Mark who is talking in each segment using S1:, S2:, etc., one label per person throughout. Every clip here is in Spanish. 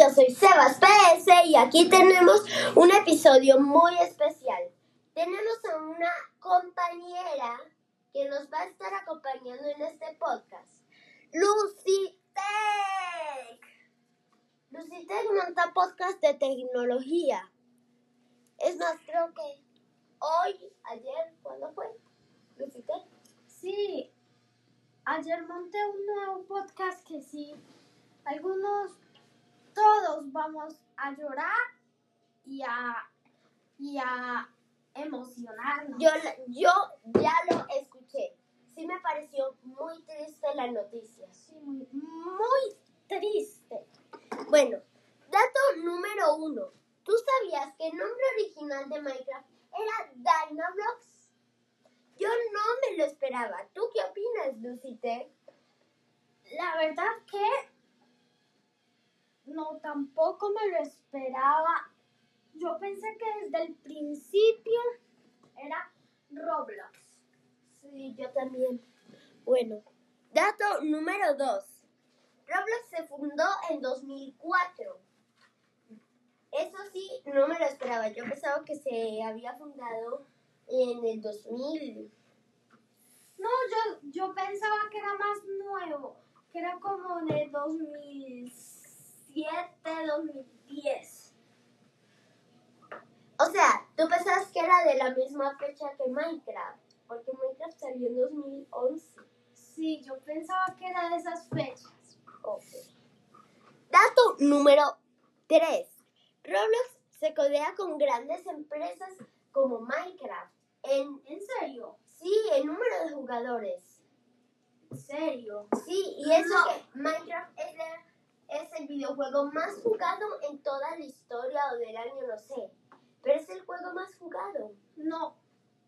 S1: yo soy Sebas PS y aquí tenemos un episodio muy especial. Tenemos a una compañera que nos va a estar acompañando en este podcast, Lucy Tech. Lucy Tech monta podcast de tecnología. Es más, creo que hoy, ayer, ¿cuándo fue? Lucy Tech.
S2: Sí, ayer monté un nuevo podcast que sí, algunos, todos vamos a llorar y a, y a emocionarnos.
S1: Yo, yo ya lo escuché. Sí me pareció muy triste la noticia.
S2: Sí, muy, muy triste.
S1: Bueno, dato número uno. ¿Tú sabías que el nombre original de Minecraft era Dynablox? Yo no me lo esperaba. ¿Tú qué opinas, Lucy Tech?
S2: La verdad que no, tampoco me lo esperaba. Yo pensé que desde el principio era Roblox.
S1: Sí, yo también. Bueno, dato número dos. Roblox se fundó en 2004. Eso sí, no me lo esperaba. Yo pensaba que se había fundado en el 2000.
S2: No, yo, yo pensaba que era más nuevo, que era como de 2007, 2010.
S1: O sea, tú pensabas que era de la misma fecha que Minecraft, porque Minecraft salió en 2011.
S2: Sí, yo pensaba que era de esas fechas.
S1: Ok. Dato número 3. Roblox se codea con grandes empresas como Minecraft. En,
S2: ¿En serio?
S1: sí, en número de jugadores.
S2: ¿En serio?
S1: Sí, y eso
S2: No.
S1: que Minecraft es, la- es el videojuego más jugado en toda la historia o del año, no sé. Pero es el juego más jugado.
S2: No,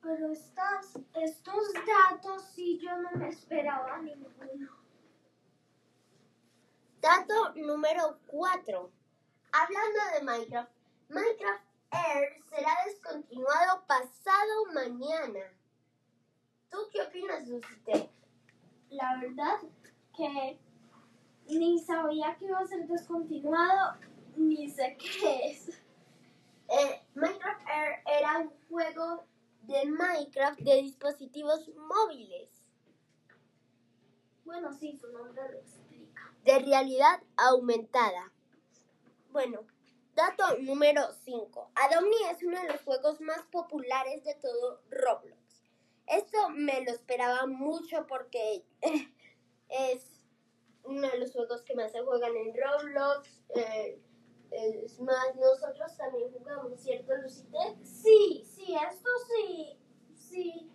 S2: pero estas, estos datos sí yo no me esperaba ninguno.
S1: Dato número 4. Hablando de Minecraft, Minecraft Air será descontinuado pasado mañana. ¿Tú qué opinas, Lucite?
S2: La verdad que ni sabía que iba a ser descontinuado, ni sé qué es.
S1: Eh, Minecraft Air era un juego de Minecraft de dispositivos móviles,
S2: Bueno, sí, su nombre lo explica.
S1: de realidad aumentada. Bueno, dato número 5. Adomni es uno de los juegos más populares de todo Roblox. Esto me lo esperaba mucho porque es uno de los juegos que más se juegan en Roblox. eh, es más, nosotros también jugamos, ¿cierto, Lucite?
S2: Sí, sí, esto sí, sí,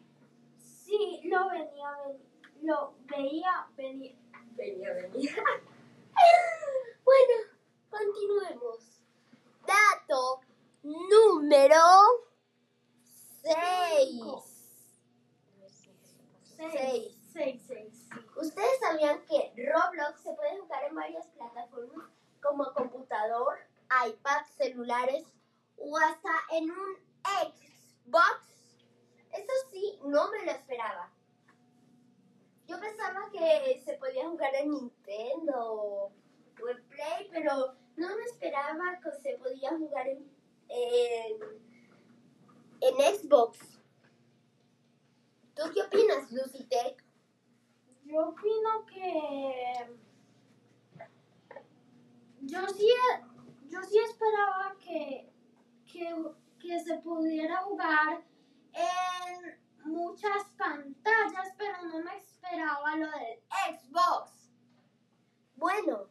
S2: sí, lo venía, ven- lo veía venir.
S1: Venía, venía. bueno, continuemos. Dato número 6.
S2: Seis, seis, seis.
S1: ¿Ustedes sabían que Roblox se puede jugar en varias plataformas como computador, iPad, o hasta en un Xbox? Eso sí, no me lo esperaba. Yo pensaba que se podía jugar en Nintendo o en Play, pero no me esperaba que se podía jugar en, en, en Xbox. ¿Tú qué opinas, Lucy Tech?
S2: Yo opino que yo sí, yo sí esperaba que, que, que se pudiera jugar en muchas pantallas, pero no me esperaba lo del Xbox.
S1: Bueno,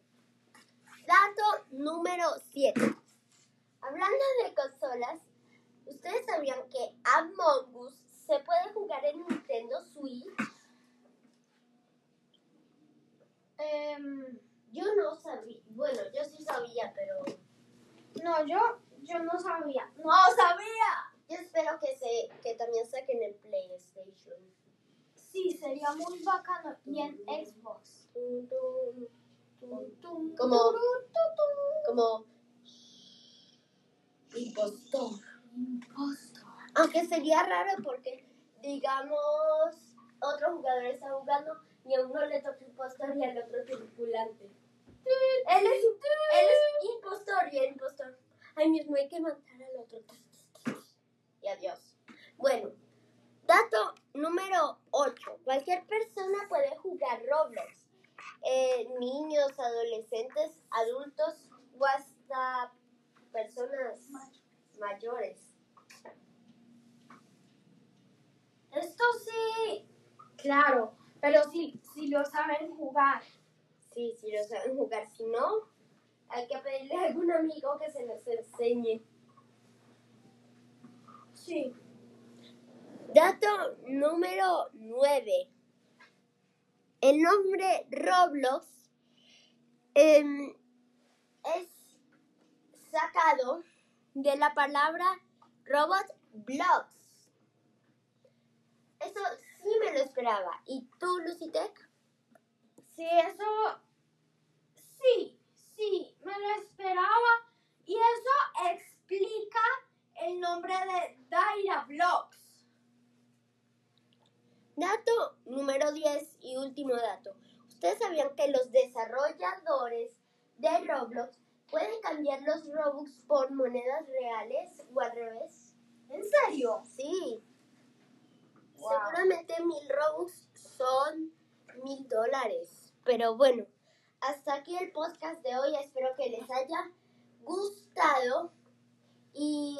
S1: dato número 7. Hablando de consolas, ¿ustedes sabían que Among Us se puede jugar en Nintendo Switch?
S2: Em,
S1: Yo no sabía, bueno, yo sí sabía, pero
S2: no, yo, yo no sabía. ¡No sabía!
S1: yo espero que se que también saquen en PlayStation.
S2: Muy bacano. Y en Xbox.
S1: Como-. Como impostor.
S2: Impostor.
S1: Aunque sería raro porque, digamos, otro jugador está jugando y a uno le toca impostor y al otro tripulante. Él es, él es impostor que matar al otro. Y adiós. Bueno, dato número 8. Cualquier persona puede jugar Roblox. Eh, niños, adolescentes, adultos o hasta personas mayores.
S2: Esto sí, claro, pero si, si lo saben jugar.
S1: Sí, si lo saben jugar. Si no, hay que pedirle a algún amigo que se los enseñe.
S2: Sí.
S1: Dato número 9. El nombre Roblox em, es sacado de la palabra Robot Blocks. Eso sí me lo esperaba. ¿Y tú, Lucitec?
S2: Sí, eso. Sí, sí, me lo esperaba. Y eso explica el nombre de Daira Vlogs.
S1: Dato número 10 y último dato. ¿Ustedes sabían que los desarrolladores de Roblox pueden cambiar los Robux por monedas reales o al revés?
S2: ¿En serio?
S1: Sí.
S2: Wow.
S1: Seguramente mil Robux son mil dólares. Pero bueno, hasta aquí el podcast de hoy. Espero que les haya gustado. Y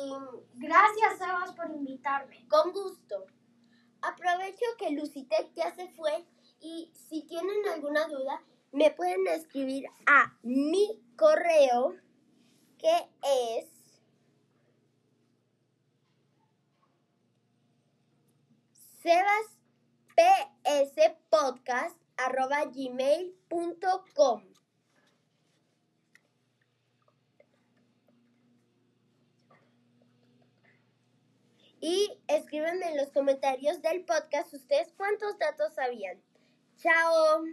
S2: Gracias, Sebas, por invitarme.
S1: con gusto. Aprovecho que Lucitec ya se fue y si tienen alguna duda me pueden escribir a mi correo que es sebaspspodcast.gmail.com Y escríbanme en los comentarios del podcast ustedes cuántos datos sabían. Chao.